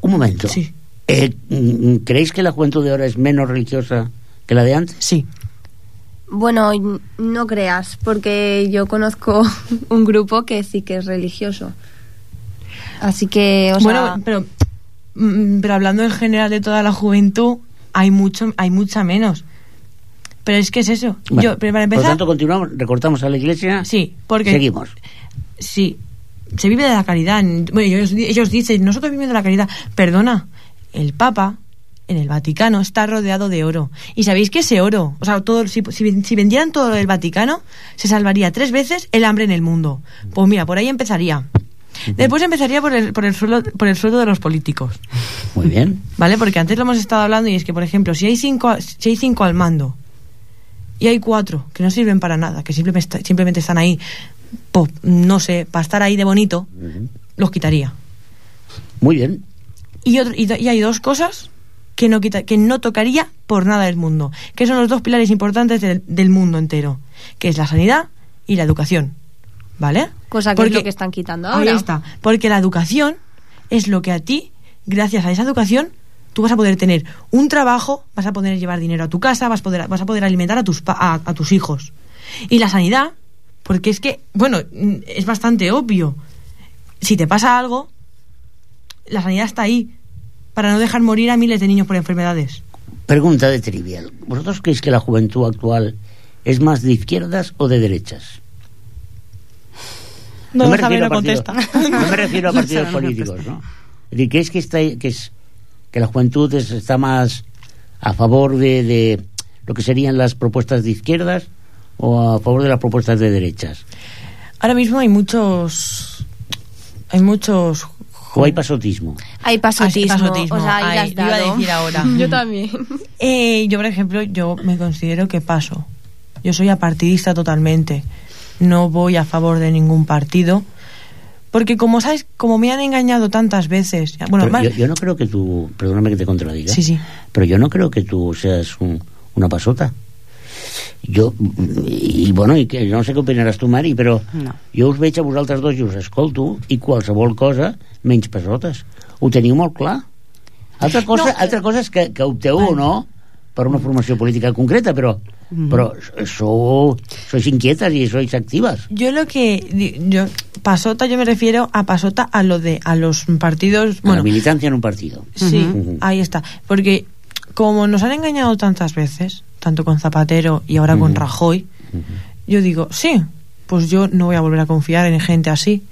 Un momento. Sí. Eh, mm, ¿Creéis que la juventud de ahora es menos religiosa que la de antes? Sí. Bueno, no creas, porque yo conozco un grupo que sí que es religioso. Así que, o sea, bueno, pero, mm, pero hablando en general de toda la juventud, hay mucho, hay mucha menos. Pero es que es eso. Bueno, Yo, pero para Por empezar, tanto, continuamos, recortamos a la iglesia. sí, porque Seguimos. sí, se vive de la caridad. Bueno, ellos, ellos dicen, nosotros vivimos de la caridad. Perdona, el Papa en el Vaticano está rodeado de oro. Y sabéis que ese oro, o sea, todo, si, si, si vendieran todo el Vaticano, se salvaría tres veces el hambre en el mundo. Pues mira, por ahí empezaría. Después empezaría por el, por el sueldo, por el sueldo de los políticos. Muy bien. ¿Vale? Porque antes lo hemos estado hablando y es que, por ejemplo, si hay cinco, si hay cinco al mando y hay cuatro que no sirven para nada, que simplemente, simplemente están ahí, po- no sé, para estar ahí de bonito, los quitaría. Muy bien. Y, otro- y hay dos cosas que no, quita, que no tocaría por nada del mundo, que son los dos pilares importantes del, del mundo entero, que es la sanidad y la educación. ¿Vale? cosa que es lo que están quitando ahora. Ahí está. Porque la educación es lo que a ti, gracias a esa educación, tú vas a poder tener un trabajo, vas a poder llevar dinero a tu casa, vas a poder, vas a poder alimentar a tus, pa- a, a tus hijos. Y la sanidad, porque es que, bueno, mm, es bastante obvio. Si te pasa algo, la sanidad está ahí para no dejar morir a miles de niños por enfermedades. Pregunta de trivial. ¿Vosotros creéis que la juventud actual es más de izquierdas o de derechas? No, me Javier refiero no a partidos- contesta. No me refiero a No partidos no políticos, ¿no? Es decir, ¿creéis que, está, que, es, que la juventud es- está más a favor de, de lo que serían las propuestas de izquierdas o a favor de las propuestas de derechas? Ahora mismo hay muchos. Hay muchos. ¿O hay pasotismo? Hay pasotismo, sí, pasotismo. o sea, ahí Ay, la has lo iba a decir ahora. Yo también. Eh, yo, por ejemplo, yo me considero que paso. Yo soy apartidista totalmente. No voy a favor de ningún partido. Porque como sabes, como me han engañado tantas veces. Bueno, más- yo, yo no creo que tú, perdóname que te contradiga, Sí, sí. pero yo no creo que tú seas un- una pasota. Jo, i bueno, i que, no sé què opinaràs tu, Mari, però No. jo us veig a vosaltres dos i us escolto i qualsevol cosa menys pessotes. Ho teniu molt clar. Altra cosa, No, no, altra cosa és que, que opteu o no per una formació política concreta, però, Mm. però sou, sois inquietas y sois activas. Yo lo que yo pasota yo me refiero a pasota a lo de a los partidos, a bueno, la militancia en un partido. Sí, ahí está. Porque como nos han engañado tantas veces, tanto con Zapatero y ahora con. Rajoy, yo digo, sí, pues yo no voy a volver a confiar en gente así.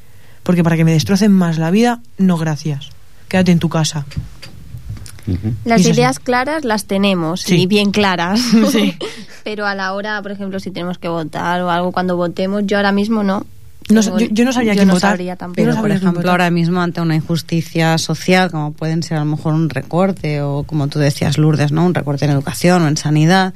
Porque para que me destrocen más la vida, no gracias. Quédate en tu casa. Las ideas claras las tenemos Sí. y bien claras. Sí. Pero a la hora, por ejemplo, si tenemos que votar o algo cuando votemos, yo ahora mismo no. No yo- yo no sabría yo quién no votar. sabría tampoco. Pero, no por ejemplo, votar. ahora mismo ante una injusticia social, como pueden ser a lo mejor un recorte o, como tú decías, Lourdes, ¿no? Un recorte en educación o en sanidad,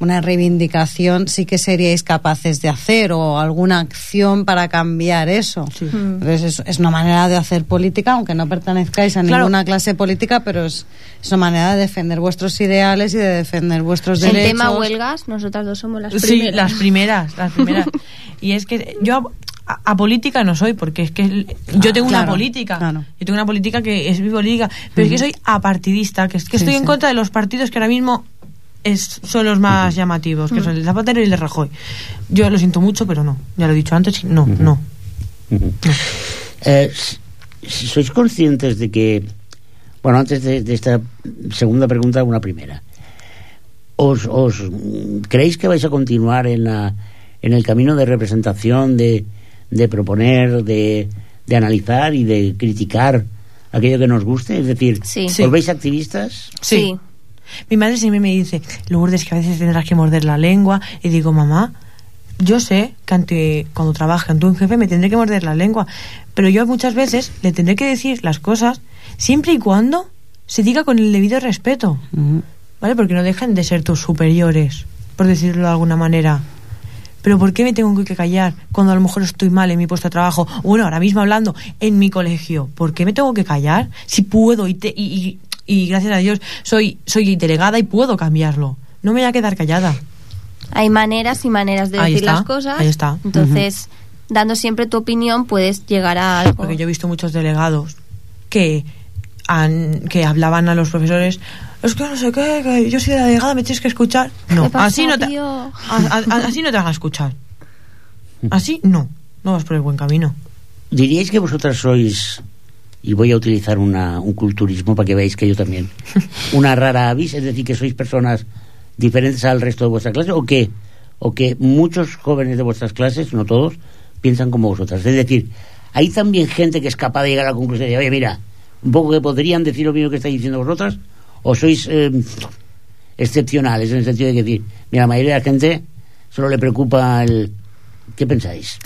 una reivindicación, sí que seríais capaces de hacer o alguna acción para cambiar eso. Sí. Mm. Entonces, es, es una manera de hacer política, aunque no pertenezcáis a Claro. ninguna clase política, pero es, es una manera de defender vuestros ideales y de defender vuestros En derechos. tema huelgas, nosotras dos somos las Sí, primeras. las primeras, las primeras. y es que yo, a, a política no soy, porque es que el- yo tengo una claro, política. claro. Yo tengo una política que es mi política, pero es que soy apartidista, que es que Sí, estoy en sí. contra de los partidos que ahora mismo es, son los más llamativos, que son el de Zapatero y el de Rajoy. Yo lo siento mucho, pero no. Ya lo he dicho antes, no, no. Eh, sois conscientes de que, bueno, antes de, de esta segunda pregunta, una primera. ¿Os, os creéis que vais a continuar en, la, en el camino de representación, de, de proponer, de, de analizar y de criticar aquello que nos guste? Es decir, Sí. Sí. ¿os veis activistas? Sí. Mi madre siempre me dice, Lourdes, que a veces tendrás que morder la lengua. Y digo, mamá, yo sé que ante, cuando trabaje ante un jefe me tendré que morder la lengua. Pero yo muchas veces le tendré que decir las cosas siempre y cuando se diga con el debido respeto. ¿Vale? Porque no dejan de ser tus superiores, por decirlo de alguna manera. Pero ¿por qué me tengo que callar cuando a lo mejor estoy mal en mi puesto de trabajo? Bueno, ahora mismo hablando en mi colegio. ¿Por qué me tengo que callar? Si puedo y, te- y, y- y gracias a Dios soy, soy delegada y puedo cambiarlo. No me voy a quedar callada. Hay maneras y maneras de Ahí decir está, las cosas. ahí está. Entonces, dando siempre tu opinión, puedes llegar a algo. Porque yo he visto muchos delegados que, han- que hablaban a los profesores. Es que no sé qué, que yo soy la delegada, me tienes que escuchar. No, ¿Qué pasa, así no te, tío? a- a- así no te van a escuchar. Así no, no vas por el buen camino. ¿Diríais que vosotras sois, y voy a utilizar una, un culturismo para que veáis que yo también, una rara avis, es decir, que sois personas diferentes al resto de vuestra clase, o que, o que muchos jóvenes de vuestras clases, no todos, piensan como vosotras? Es decir, hay también gente que es capaz de llegar a la conclusión de, oye, mira, un poco que podrían decir lo mismo que estáis diciendo vosotras, o sois eh, excepcionales en el sentido de que decir, mira, la mayoría de la gente solo le preocupa el... ¿Qué pensáis?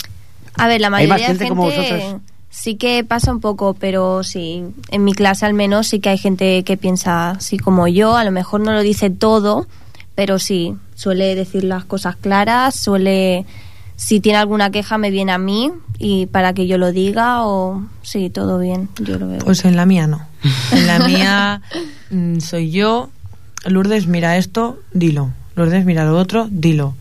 A ver, la Hay más mayoría de gente gente como vosotras. Sí que pasa un poco, pero sí, en mi clase al menos sí que hay gente que piensa así como yo, a lo mejor no lo dice todo, pero sí, suele decir las cosas claras, suele, si tiene alguna queja me viene a mí y para que yo lo diga o sí, todo bien, yo lo veo. Pues en la mía no. En la mía mm, soy yo. Lourdes, mira esto, dilo. Lourdes, mira lo otro, dilo.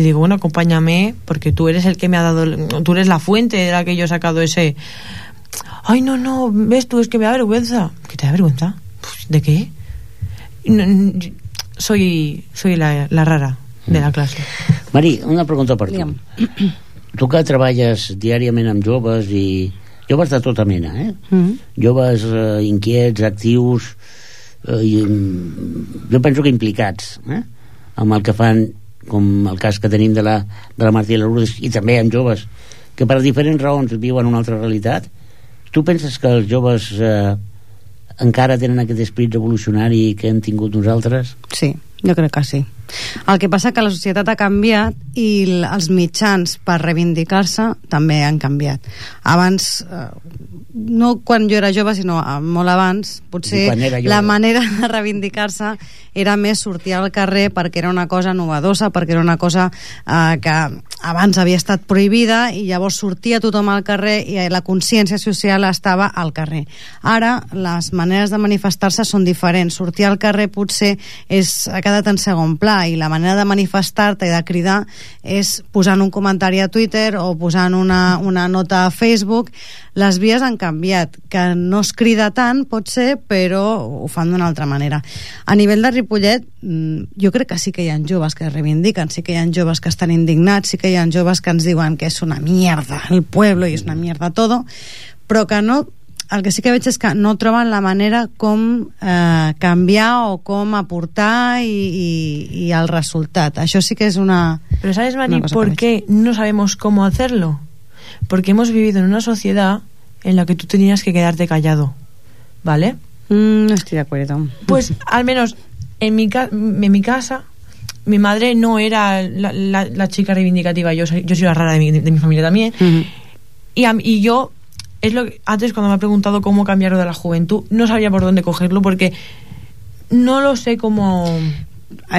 Le digo, bueno, acompáñame, porque tú eres el que me ha dado, tú eres la fuente de la que yo he sacado ese. Ay, no, no, ves tú, es que me da vergüenza. ¿Qué te da vergüenza? Pues, ¿De qué? No, soy soy la, la rara de la clase. Mari, una pregunta per tu. Digue'm. Tu que treballes diàriament amb joves i joves de tota mena, eh? Mhm. Joves eh, inquiets, actius, eh, i, mm, jo penso que implicats, eh? amb el que fan, com el cas que tenim de la, de la Martí i la Lourdes, i també amb joves que per diferents raons viuen una altra realitat. Tu penses que els joves eh, encara tenen aquest esperit revolucionari que hem tingut nosaltres? Sí, jo crec que sí. El que passa que la societat ha canviat i els mitjans per reivindicar-se també han canviat. Abans, eh, no quan jo era jove, sinó eh, molt abans, potser la manera de reivindicar-se era més sortir al carrer perquè era una cosa novedosa, perquè era una cosa eh, que abans havia estat prohibida i llavors sortia tothom al carrer i la consciència social estava al carrer. Ara les maneres de manifestar-se són diferents. Sortir al carrer potser és, ha quedat en segon pla i la manera de manifestar-te i de cridar és posant un comentari a Twitter o posant una, una nota a Facebook. Les vies han canviat, que no es crida tant, pot ser, però ho fan d'una altra manera. A nivell de Ripollet, mm, jo crec que sí que hi ha joves que reivindiquen, sí que hi ha joves que estan indignats, sí que hi ha joves que ens diuen que és una mierda el pueblo i és una mierda todo, però que no el que sí que veig és que no troben la manera com eh, canviar o com aportar i, i, i el resultat. Això sí que és una... Pero ¿sabes, Mari, por que qué no sabemos cómo hacerlo? Porque hemos vivido en una sociedad en la que tú tenías que quedarte callado, ¿vale? Mm, no estoy de acuerdo. Pues al menos en mi, ca- en mi casa, mi madre no era la, la- la chica reivindicativa, yo soy, yo soy la rara de mi, de mi familia también. Y, a mí- y yo, es lo que, antes cuando me ha preguntado cómo cambiarlo de la juventud, no sabía por dónde cogerlo porque no lo sé cómo...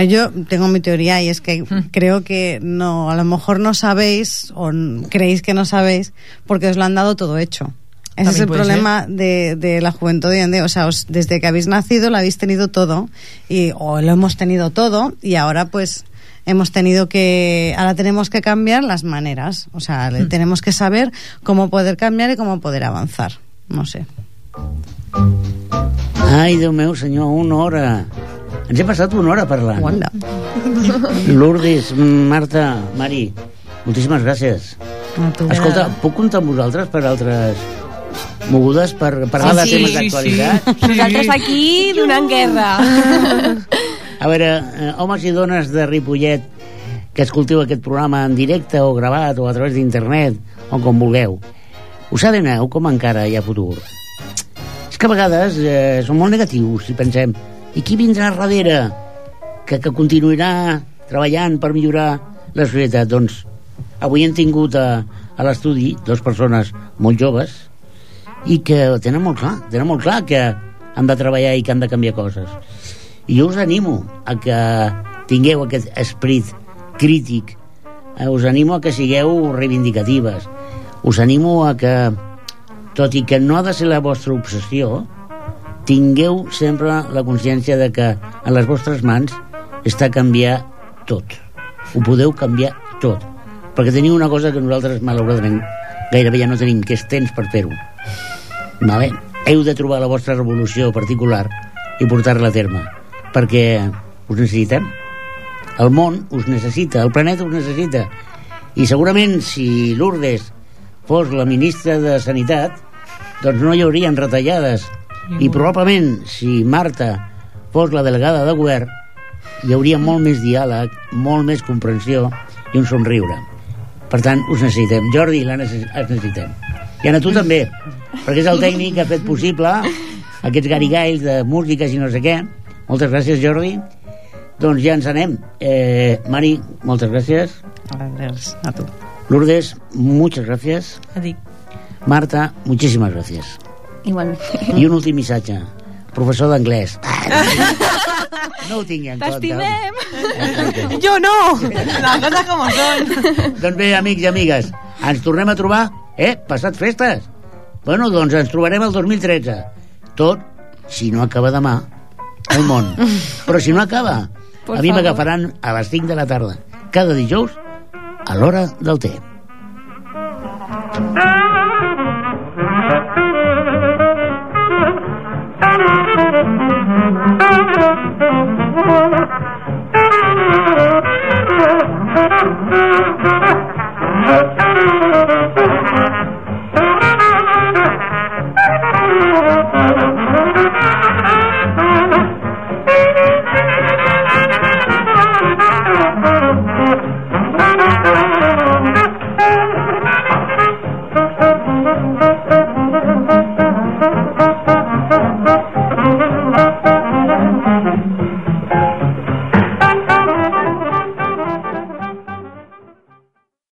Yo tengo mi teoría y es que creo que no, a lo mejor no sabéis o creéis que no sabéis porque os lo han dado todo hecho. Ese es el problema de, de la juventud de hoy en día. O sea, os- desde que habéis nacido lo habéis tenido todo y, o lo hemos tenido todo y ahora pues hemos tenido que, ahora tenemos que cambiar las maneras, o sea, le- tenemos que saber cómo poder cambiar y cómo poder avanzar, no sé. Ai, Déu meu, senyor, una hora. Ens he passat una hora parlant. Hola. Lourdes, Marta, Mari, moltíssimes gràcies. A tu. Escolta, puc comptar amb vosaltres per altres mogudes per parlar de Sí, temes sí, d'actualitat? Nosaltres aquí donant guerra. A veure, eh, homes i dones de Ripollet que escolteu aquest programa en directe o gravat o a través d'internet o com vulgueu, us adeneu com encara hi ha futur? És que a vegades eh, som molt negatius i pensem i qui vindrà darrere que, que continuarà treballant per millorar la societat? Doncs avui hem tingut a, a l'estudi dues persones molt joves i que tenen molt clar, tenen molt clar que han de treballar i que han de canviar coses. I jo us animo a que tingueu aquest esperit crític, eh, us animo a que sigueu reivindicatives, us animo a que, tot i que no ha de ser la vostra obsessió, tingueu sempre la consciència de que en les vostres mans està canviar tot. Ho podeu canviar tot. Perquè teniu una cosa que nosaltres, malauradament, gairebé ja no tenim, que és temps per fer-ho. Vale? Heu de trobar la vostra revolució particular i portar-la a terme, perquè us necessitem. El món us necessita, el planeta us necessita. I segurament si Lourdes fos la ministra de Sanitat, doncs no hi haurien retallades. I probablement si Marta fos la delegada de govern, hi hauria molt més diàleg, molt més comprensió i un somriure. Per tant, us necessitem. Jordi, la necess es necessitem. I Anna, tu també, perquè és el tècnic que ha fet possible aquests garigalls de músiques i no sé què. Moltes gràcies, Jordi. Doncs ja ens anem. Eh, Mari, moltes gràcies. Adéus, a tu. Lourdes, muchas gracias. A ti. Marta, muchísimas gracias. Igualment. I un últim missatge. Professor d'anglès. No ho tingui en compte. T'estimem. Yo no. Las cosas como son. Doncs bé, amics i amigues, ens tornem a trobar, eh? Passat festes. Bueno, doncs ens trobarem el 2013. Tot, si no acaba demà, el món. Però si no acaba, a mi m'agafaran a les 5 de la tarda, cada dijous, a l'hora del té.